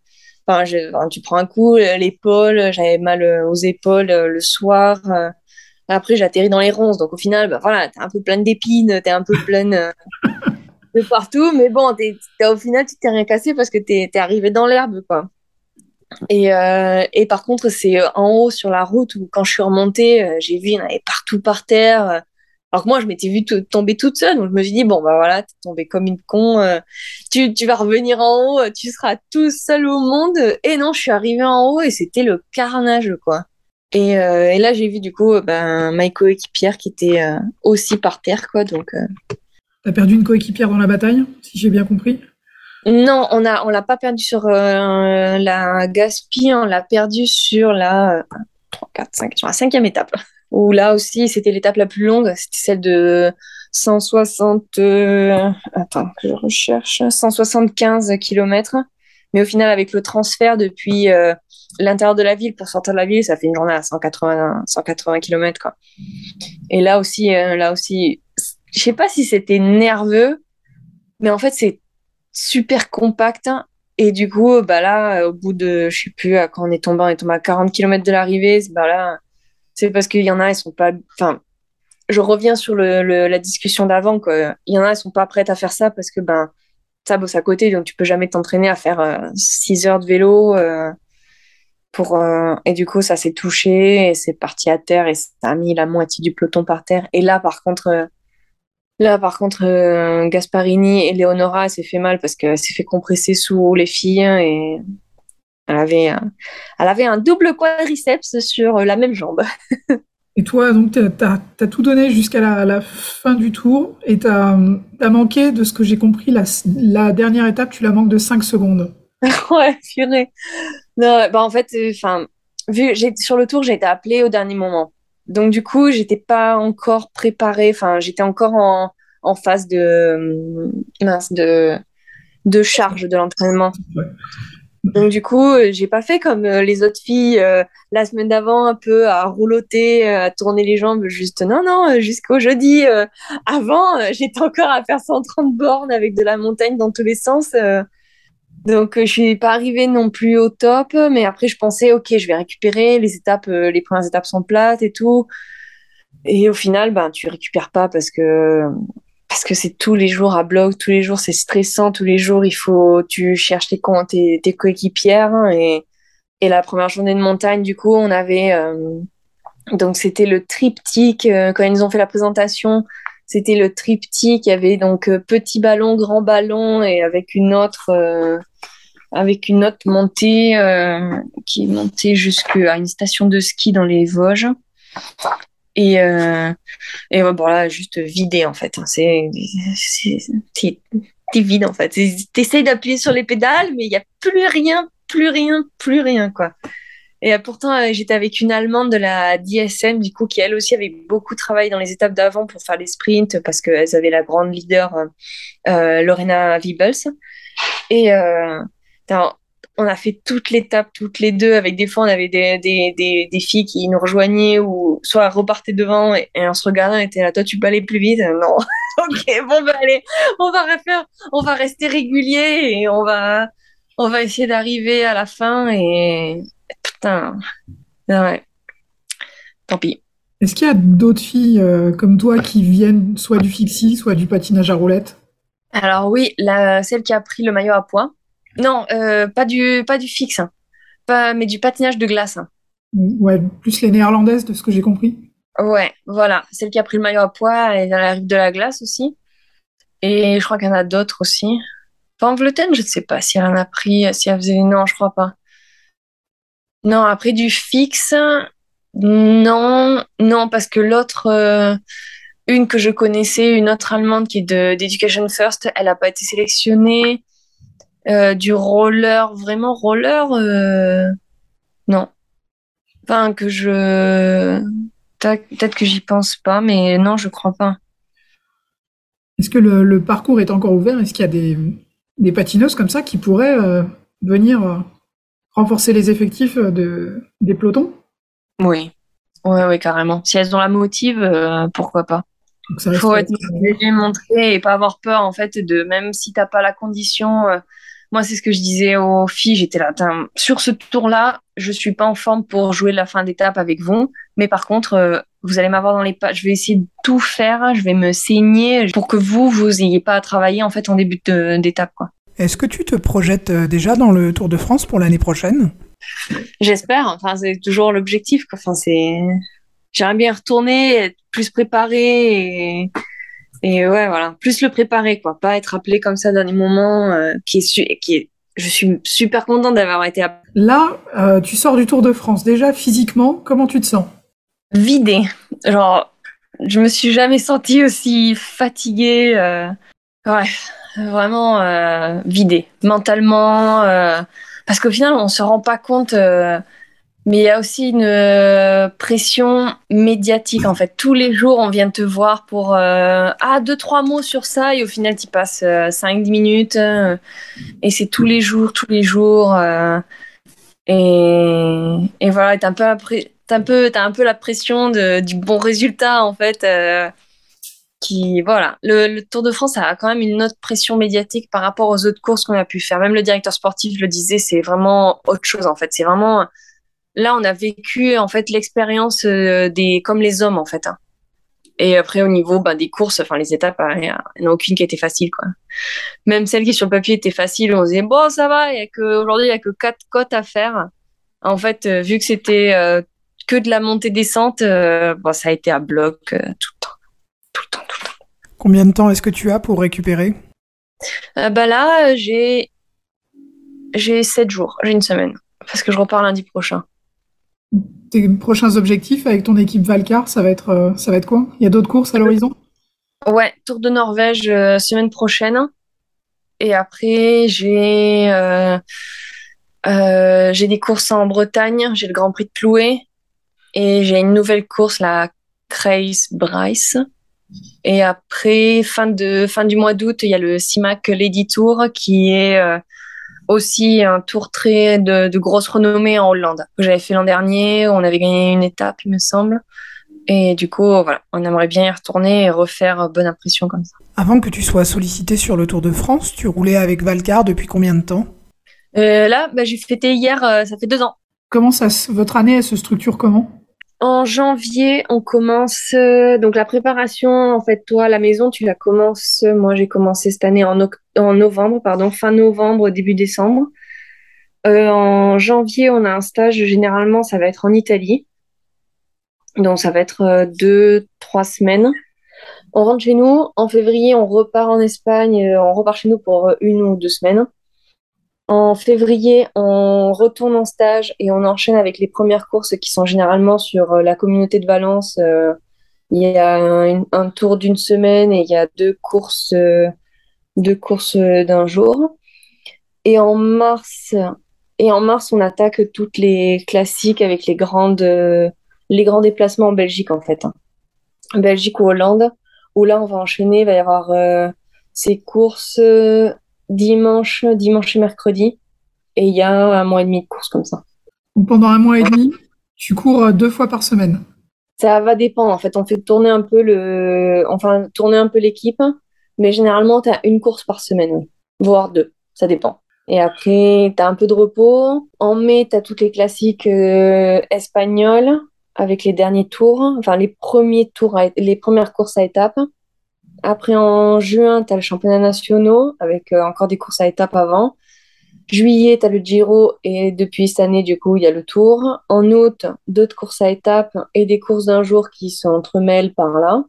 S2: Enfin, tu prends un coup, euh, l'épaule, j'avais mal euh, aux épaules euh, le soir. Après, j'atterris dans les ronces. Donc, au final, bah, voilà, t'es un peu pleine d'épines, t'es un peu pleine de partout. Mais bon, au final, tu t'es rien cassé parce que t'es es arrivé dans l'herbe, quoi. Et, et, par contre, c'est en haut sur la route où, quand je suis remontée, j'ai vu, il y en avait partout par terre. Alors que moi, je m'étais vue tomber toute seule, donc je me suis dit, bon, bah voilà, t'es tombée comme une con, euh, tu, tu vas revenir en haut, euh, tu seras tout seul au monde. Et non, je suis arrivée en haut et c'était le carnage, quoi. Et, euh, et là, j'ai vu du coup ben, ma coéquipière qui était aussi par terre, quoi. Donc.
S1: T'as perdu une coéquipière dans la bataille, si j'ai bien compris?
S2: Non, on a, on l'a pas perdu sur la Gaspi, on l'a perdu sur la 3, 4, 5, sur la cinquième étape où là aussi, c'était l'étape la plus longue, c'était celle de 160, euh, attends, je recherche, 175 km. Mais au final, avec le transfert depuis euh, l'intérieur de la ville pour sortir de la ville, ça fait une journée à 180, 180 km. Quoi. Et là aussi, euh, là aussi, je sais pas si c'était nerveux, Mais en fait, c'est super compact. Et du coup, bah là, au bout de, je sais plus, quand on est tombé, on est tombé à 40 km de l'arrivée, bah là, c'est parce qu'il y en a, ils sont pas, enfin, je reviens sur la discussion d'avant. Il y en a, elles sont pas prêtes à faire ça parce que, ben, ça bosse à côté, donc tu peux jamais t'entraîner à faire 6 euh, heures de vélo. Euh, pour, euh, et du coup, ça s'est touché et c'est parti à terre et ça a mis la moitié du peloton par terre. Et là, par contre, là, par contre, Gasparini et Leonora, s'est fait mal parce qu'elle s'est fait compresser sous les filles et elle avait, elle avait un double quadriceps sur la même jambe.
S1: Et toi, donc, tu as, tout donné jusqu'à la, fin du tour et tu as, manqué, de ce que j'ai compris, la, dernière étape, tu la manques de 5 secondes.
S2: ouais, purée. Non, bah en fait, enfin, vu sur le tour, j'ai été appelée au dernier moment. Donc, du coup, j'étais pas encore préparée, enfin, j'étais encore en, en phase de, mince, de, de charge de l'entraînement. Ouais. Donc du coup, euh, j'ai pas fait comme euh, les autres filles euh, la semaine d'avant, un peu à rouloter, à tourner les jambes. Juste non, non, jusqu'au jeudi. avant, j'étais encore à faire 130 bornes avec de la montagne dans tous les sens. donc je suis pas arrivée non plus au top, mais après je pensais ok, je vais récupérer les étapes, les premières étapes sont plates et tout. Et au final, ben tu récupères pas parce que parce que c'est tous les jours à bloc, tous les jours c'est stressant, tous les jours il faut, tu cherches tes, tes, tes coéquipières hein, et, et la première journée de montagne du coup on avait euh, donc c'était le triptyque euh, quand ils nous ont fait la présentation c'était le triptyque il y avait donc euh, petit ballon grand ballon et avec une autre avec une autre montée qui montait jusqu'à une station de ski dans les Vosges et, euh, et bon, là, juste vidé en fait. C'est vide en fait. T'essayes d'appuyer sur les pédales, mais il n'y a plus rien, plus rien, plus rien quoi. Et euh, pourtant, euh, j'étais avec une Allemande de la DSM, du coup, qui elle aussi avait beaucoup travaillé dans les étapes d'avant pour faire les sprints, parce qu'elles avaient la grande leader euh, Lorena Wiebels. Et on a fait toute l'étape toutes les deux. Avec des fois, on avait des, des, des, des filles qui nous rejoignaient ou soit repartaient devant et, en se regardant, on était là, toi, tu peux aller plus vite? Non. ok, bon, bah allez, on va refaire, on va rester régulier et on va, on va essayer d'arriver à la fin et putain, ouais. Tant pis.
S1: Est-ce qu'il y a d'autres filles euh, comme toi qui viennent soit du fixie, soit du patinage à roulettes?
S2: Alors oui, la, celle qui a pris le maillot à poids, non, euh, pas du pas du fixe, hein. pas, mais du patinage de glace. Hein.
S1: Ouais, plus les néerlandaises de ce que j'ai compris.
S2: Ouais, voilà, celle qui a pris le maillot à poids, elle arrive de la glace aussi. Et je crois qu'il y en a d'autres aussi. Van Vleuten, je ne sais pas si elle en a pris, si elle faisait. Non, je crois pas. Non, après du fixe, non, non, parce que l'autre, euh, une que je connaissais, une autre allemande qui est d'Education First, elle n'a pas été sélectionnée. Euh, du roller, vraiment roller, euh, non. Enfin, que je. Peut-être que j'y pense pas, mais non, je crois pas.
S1: Est-ce que le, parcours est encore ouvert? Est-ce qu'il y a des, des, patineuses comme ça qui pourraient euh, venir renforcer les effectifs de, des pelotons?
S2: Oui, oui, oui, carrément. Si elles ont la motive, pourquoi pas Il faut être montrer et pas avoir peur, en fait, de même si t'as pas la condition moi, c'est ce que je disais aux filles. J'étais là, sur ce tour-là, je suis pas en forme pour jouer la fin d'étape avec vous. Mais par contre, euh, vous allez m'avoir dans les pas. Je vais essayer de tout faire. Je vais me saigner pour que vous, vous ayez pas à travailler en fait en début d'étape, quoi.
S1: Est-ce que tu te projettes euh, déjà dans le Tour de France pour l'année prochaine?
S2: J'espère. Enfin, c'est toujours l'objectif. Enfin, c'est. J'aimerais bien retourner, être plus préparé et et ouais, voilà, plus le préparer, quoi, pas être appelé comme ça dans les moments euh, qui est, qui est, je suis super contente d'avoir été appelée.
S1: Là, euh, tu sors du Tour de France. Déjà, physiquement, comment tu te sens?
S2: Vidée. Genre, je me suis jamais sentie aussi fatiguée. Euh, ouais, vraiment vidée. Mentalement. Parce qu'au final, on se rend pas compte mais il y a aussi une euh, pression médiatique en fait. Tous les jours, on vient te voir pour euh, ah deux trois mots sur ça et au final, tu passes 5 euh, 5-10 minutes et c'est tous les jours, tous les jours et, et voilà, t'as un t'as un peu la pression du bon résultat en fait qui, voilà, le, Tour de France a quand même une autre pression médiatique par rapport aux autres courses qu'on a pu faire. Même le directeur sportif le disait, c'est vraiment autre chose en fait. C'est vraiment là, on a vécu en fait l'expérience euh, des comme les hommes en fait. Hein. Et après au niveau ben, des courses, enfin les étapes, il n'y en a aucune qui était facile quoi. Même celle qui sur le papier était facile, on disait bon ça va, y a que aujourd'hui il y a que quatre côtes à faire. En fait, euh, vu que c'était euh, que de la montée descente, bon, ça a été à bloc tout le temps, tout le temps, tout le temps.
S1: Combien de temps est-ce que tu as pour récupérer?
S2: Bah là, j'ai j'ai sept jours, j'ai une semaine parce que je repars lundi prochain
S1: tes prochains objectifs avec ton équipe Valcar, ça va être, euh, ça va être quoi? Il y a d'autres courses à l'horizon?
S2: Ouais, Tour de Norvège euh, semaine prochaine. Et après, j'ai euh, j'ai des courses en Bretagne. J'ai le Grand Prix de Ploué. Et j'ai une nouvelle course, la Kreis Bryce. Et après, fin, de, fin du mois d'août, il y a le CIMAC Lady Tour qui est aussi un tour très de, grosse renommée en Hollande que j'avais fait l'an dernier. On avait gagné une étape, il me semble. Et du coup, voilà, on aimerait bien y retourner et refaire bonne impression comme ça.
S1: Avant que tu sois sollicité sur le Tour de France, tu roulais avec Valcar depuis combien de temps?
S2: Euh, Là, bah, j'ai fêté hier, euh, ça fait deux ans.
S1: Comment ça, votre année, elle se structure comment?
S2: En janvier, on commence euh, donc la préparation. En fait, toi, la maison, tu la commences. Moi, j'ai commencé cette année en, en, novembre, pardon, fin novembre, début décembre. Euh, en janvier, on a un stage. Généralement, ça va être en Italie. Donc, ça va être euh, deux, trois semaines. On rentre chez nous. En février, on repart en Espagne. on repart chez nous pour une ou deux semaines. En février, on retourne en stage et on enchaîne avec les premières courses qui sont généralement sur euh, la communauté de Valence. Euh, il y a un, tour d'une semaine et il y a deux courses, euh, deux courses d'un jour. Et en mars, et en mars, on attaque toutes les classiques avec les grandes, les grands déplacements en Belgique en fait. Belgique ou Hollande, où là on va enchaîner, il va y avoir ces courses dimanche, dimanche et mercredi. Et il y a un mois et demi de course comme ça.
S1: pendant un mois et demi, tu cours euh, deux fois par semaine
S2: Ça va dépendre. En fait, on fait tourner un peu le, enfin, tourner un peu l'équipe. Mais généralement, tu as une course par semaine, voire deux. Ça dépend. Et après, tu as un peu de repos. En mai, tu as toutes les classiques euh, espagnoles avec les derniers tours, enfin les premiers tours, les premières courses à étapes. Après, en juin, tu as le championnat national avec euh, encore des courses à étapes avant. Juillet, tu as le Giro et depuis cette année, du coup, il y a le Tour. En août, d'autres courses à étapes et des courses d'un jour qui s'entremêlent par là.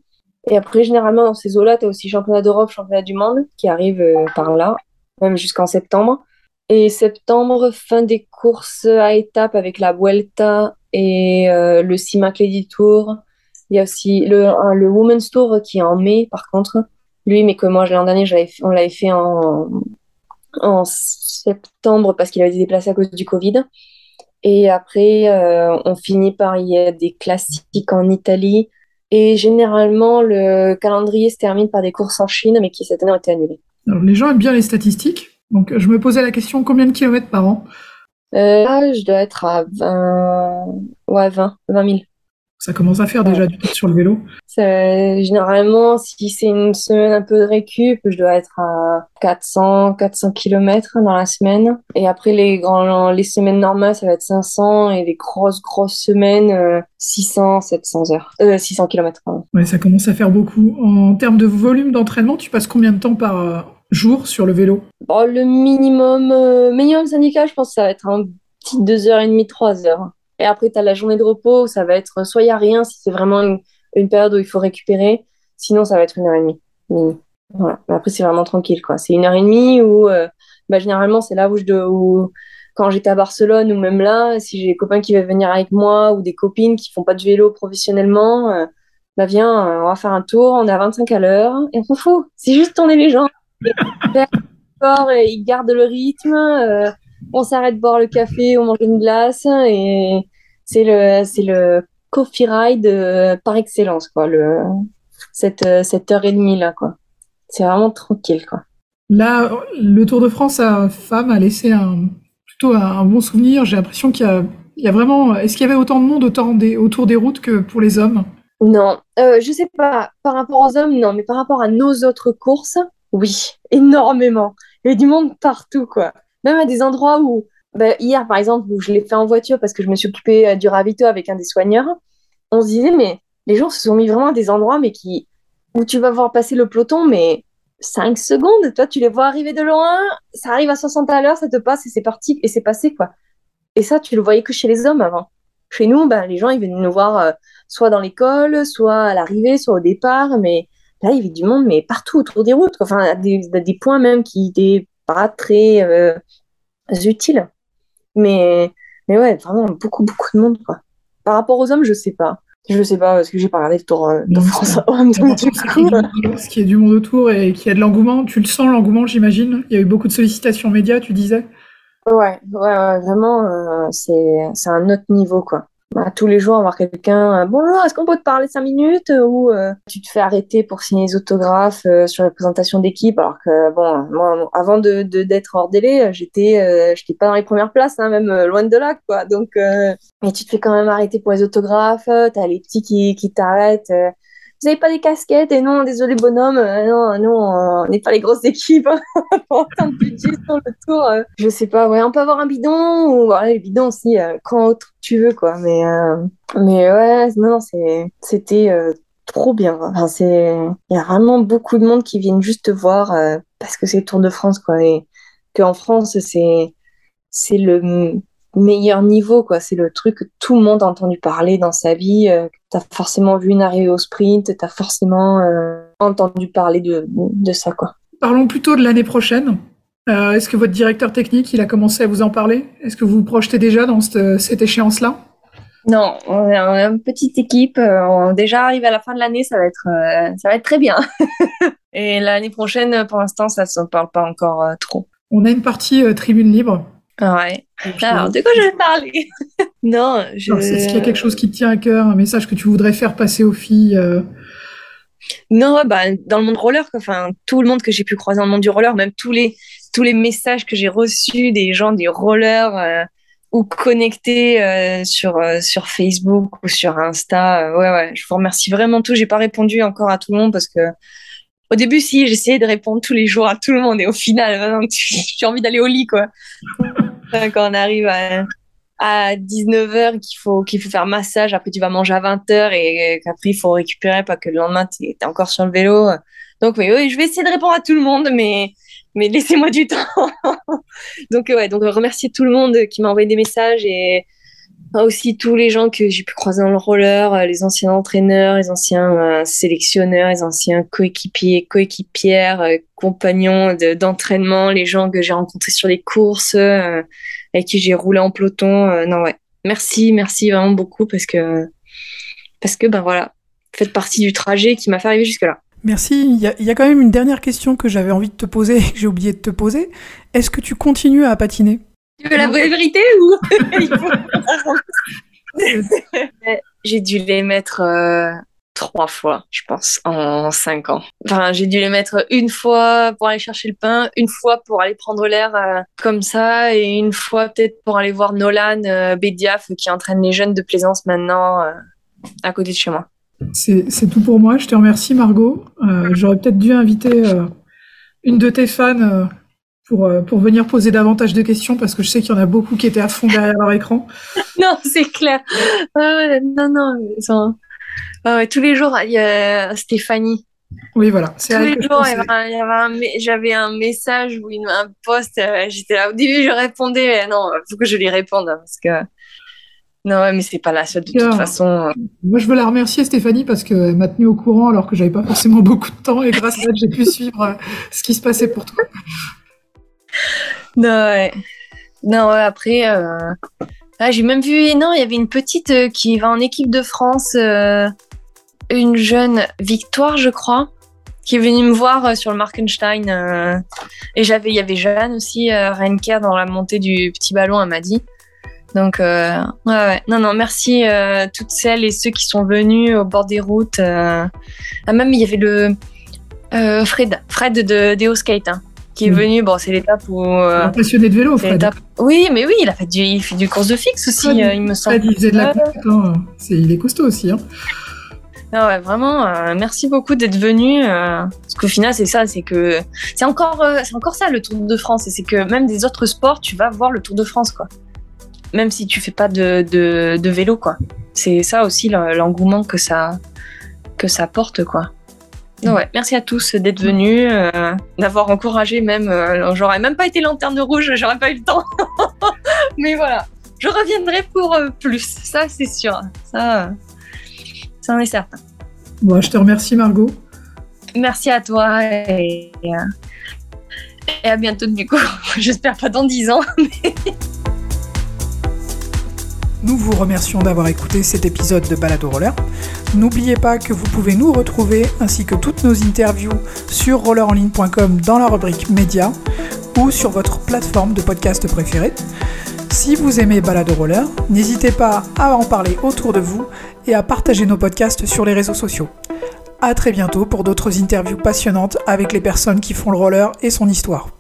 S2: Et après, généralement, dans ces eaux-là, tu as aussi championnat d'Europe, championnat du monde qui arrivent euh, par là, même jusqu'en septembre. Et septembre, fin des courses à étapes avec la Vuelta et euh, le Lady Tour il y a aussi le, le Women's Tour qui est en mai, par contre. Lui, mais que moi, l'an dernier, on l'avait fait en, en septembre parce qu'il avait été déplacé à cause du Covid. Et après, euh, on finit par y a des classiques en Italie. Et généralement, le calendrier se termine par des courses en Chine, mais qui cette année ont été annulées.
S1: Alors, les gens aiment bien les statistiques. Donc, je me posais la question combien de kilomètres par an?
S2: Euh, Là, je dois être à 20, ouais, 20, 20 000.
S1: Ça commence à faire déjà du temps sur le vélo.
S2: généralement, si c'est une semaine un peu de récup, je dois être à 400, 400 km dans la semaine. Et après, les, grands, les semaines normales, ça va être 500 et les grosses, grosses semaines, 600, euh, 700 heures. Euh, 600 km.
S1: Ouais, ça commence à faire beaucoup. En termes de volume d'entraînement, tu passes combien de temps par euh, jour sur le vélo?
S2: Bon, Le minimum, euh, minimum syndical, je pense que ça va être un petit 2h30, 3h. Et après, tu as la journée de repos, ça va être soit il n'y a rien, si c'est vraiment une, période où il faut récupérer, sinon ça va être une heure et demie. Voilà. Mais après, c'est vraiment tranquille, quoi. C'est une heure et demie où, euh, bah, généralement, c'est là où je où, quand j'étais à Barcelone ou même là, si j'ai des copains qui veulent venir avec moi ou des copines qui font pas de vélo professionnellement, euh, bah viens, euh, on va faire un tour, on est à 25 à l'heure et on s'en fout. C'est juste tourner les gens. et ils gardent le rythme on s'arrête boire le café, on mange une glace et c'est le c'est le coffee ride euh, par excellence quoi le cette, cette heure et demie là quoi. C'est vraiment tranquille quoi.
S1: Là, le Tour de France à femme a laissé un plutôt un, bon souvenir. J'ai l'impression qu'il y a, il y a vraiment. Est-ce qu'il y avait autant de monde autour des, autour des routes que pour les hommes?
S2: Non, euh, je sais pas. Par rapport aux hommes, non, mais par rapport à nos autres courses, oui, énormément. Il y avait du monde partout, quoi. Même à des endroits où, bah, hier par exemple, où je l'ai fait en voiture parce que je me suis occupée euh, du ravito avec un des soigneurs, on se disait, mais les gens se sont mis vraiment à des endroits mais qui, où tu vas voir passer le peloton, mais 5 secondes, toi tu les vois arriver de loin, ça arrive à 60 à l'heure, ça te passe et c'est parti et c'est passé, quoi. Et ça, tu le voyais que chez les hommes avant. Chez nous, ben, les gens, ils venaient nous voir euh, soit dans l'école, soit à l'arrivée, soit au départ, mais là, il y avait du monde, mais partout autour des routes, enfin, des, des, points même qui étaient pas très euh, utiles. Mais, mais ouais, vraiment, beaucoup, beaucoup de monde, quoi. Par rapport aux hommes, je sais pas. Je sais pas, parce que j'ai pas regardé le tour euh, de France Homme,
S1: Ce qui est du monde autour et qui a de l'engouement, tu le sens, l'engouement, j'imagine Il y a eu beaucoup de sollicitations médias, tu disais
S2: Ouais, ouais, vraiment, euh, c'est, c'est un autre niveau, quoi. Bah, tous les jours, avoir quelqu'un, euh, bonjour, est-ce qu'on peut te parler cinq minutes? Ou euh, tu te fais arrêter pour signer les autographes sur la présentation d'équipe, alors que, bon, avant de, d'être hors délai, j'étais, j'étais pas dans les premières places, hein, même loin de là, quoi. Donc, mais tu te fais quand même arrêter pour les autographes, t'as les petits qui, qui t'arrêtent vous n'avez pas des casquettes et non, désolé bonhomme, euh, non, non, on n'est pas les grosses équipes pour autant de budget sur le tour. Euh. je sais pas, ouais, on peut avoir un bidon ou voilà, les bidons aussi euh, quand tu veux quoi. Mais mais ouais, non, c'était trop bien. Enfin, c'est il y a vraiment beaucoup de monde qui viennent juste voir parce que c'est le Tour de France quoi et qu'en France c'est c'est le meilleur niveau, quoi. C'est le truc que tout le monde a entendu parler dans sa vie. Euh, tu as forcément vu une arrivée au sprint, tu as forcément euh, entendu parler de, de, ça, quoi.
S1: Parlons plutôt de l'année prochaine. Euh, est-ce que votre directeur technique, il a commencé à vous en parler? Est-ce que vous vous projetez déjà dans cette, cette échéance-là?
S2: Non, on est une petite équipe. On déjà arrivé à la fin de l'année, ça va être, ça va être très bien. Et l'année prochaine, pour l'instant, ça ne se parle pas encore trop.
S1: On a une partie tribune libre
S2: Ouais. Alors, de quoi je vais parler? Non, je...
S1: Est-ce qu'il y a quelque chose qui te tient à cœur, un message que tu voudrais faire passer aux filles euh?
S2: Non, bah, dans le monde roller, enfin, tout le monde que j'ai pu croiser dans le monde du roller, même tous les, tous les messages que j'ai reçus des gens du roller euh, ou connectés euh, sur, sur Facebook ou sur Insta, ouais, ouais, je vous remercie vraiment tous. J'ai pas répondu encore à tout le monde parce que au début, si, j'essayais de répondre tous les jours à tout le monde et au final, j'ai envie d'aller au lit, quoi. Quand on arrive à, à 19h qu'il faut, qu'il faut faire massage, après tu vas manger à 20h et qu'après il faut récupérer, pas que le lendemain tu es encore sur le vélo. Donc oui, oui, je vais essayer de répondre à tout le monde, mais, mais laissez-moi du temps. donc ouais, donc remercier tout le monde qui m'a envoyé des messages et aussi tous les gens que j'ai pu croiser dans le roller, euh, les anciens entraîneurs, les anciens euh, sélectionneurs, les anciens coéquipiers, coéquipières, euh, compagnons d'entraînement, les gens que j'ai rencontrés sur les courses, avec qui j'ai roulé en peloton. non, ouais. Merci, merci vraiment beaucoup parce que, parce que, ben voilà, faites partie du trajet qui m'a fait arriver jusque-là.
S1: Merci. Il y, il y, a, quand même une dernière question que j'avais envie de te poser et que j'ai oublié de te poser. Est-ce que tu continues à patiner?
S2: Tu veux la vraie vérité ou J'ai dû les mettre euh, trois fois, je pense, en cinq ans. Enfin, j'ai dû les mettre une fois pour aller chercher le pain, une fois pour aller prendre l'air euh, comme ça, et une fois peut-être pour aller voir Nolan euh, Bédiaf qui entraîne les jeunes de plaisance maintenant à côté de chez moi.
S1: C'est tout pour moi. Je te remercie, Margot. J'aurais peut-être dû inviter une de tes fans pour, euh, pour venir poser davantage de questions parce que je sais qu'il y en a beaucoup qui étaient à fond derrière leur écran.
S2: non, c'est clair. non, non. tous les jours, il y a Stéphanie.
S1: Oui, voilà.
S2: Tous les jours, j'avais un message ou une, un post. Euh, j'étais là. Au début, je répondais. Mais non, il faut que je lui réponde hein, parce que. Non, mais c'est pas la seule de toute façon.
S1: Moi, je veux la remercier, Stéphanie, parce qu'elle m'a tenu au courant alors que j'avais pas forcément beaucoup de temps et grâce à elle, j'ai pu suivre euh, ce qui se passait pour toi.
S2: Non, ouais. Non, après, euh... ah, j'ai même vu, non, il y avait une petite euh, qui va en équipe de France, euh, une jeune Victoire, je crois, qui est venue me voir sur le Markenstein. et j'avais, il y avait Jeanne aussi, Renker, dans la montée du petit ballon, elle m'a dit. Donc, ouais, non, non, merci toutes celles et ceux qui sont venus au bord des routes. Ah, même, il y avait le Fred, Fred de Deo Skate, hein qui est venu. Bon, c'est l'étape où.
S1: Euh, passionné de vélo, Fred.
S2: Oui, mais oui, il a fait du, il fait du course de fixe aussi, euh, il me semble.
S1: Fred, il faisait de la course, hein. il est costaud aussi. Hein.
S2: Non, ouais, vraiment, euh, merci beaucoup d'être venu. Euh, parce qu'au final, c'est ça, c'est que c'est encore, euh, c'est encore ça le Tour de France. Et c'est que même des autres sports, tu vas voir le Tour de France, quoi. Même si tu fais pas de, de, de vélo, quoi. C'est ça aussi l'engouement que ça, que ça porte, quoi. Ouais, merci à tous d'être venus, d'avoir encouragé même. j'aurais même pas été lanterne rouge, j'aurais pas eu le temps. Mais voilà, je reviendrai pour plus, ça c'est sûr. Ça ça en est certain.
S1: Bon, je te remercie Margot.
S2: Merci à toi et, à bientôt du coup. J'espère pas dans 10 ans.
S1: Nous vous remercions d'avoir écouté cet épisode de Balado Roller. N'oubliez pas que vous pouvez nous retrouver ainsi que toutes nos interviews sur rollerenligne.com dans la rubrique Média ou sur votre plateforme de podcast préférée. Si vous aimez Balado Roller, n'hésitez pas à en parler autour de vous et à partager nos podcasts sur les réseaux sociaux. A très bientôt pour d'autres interviews passionnantes avec les personnes qui font le roller et son histoire.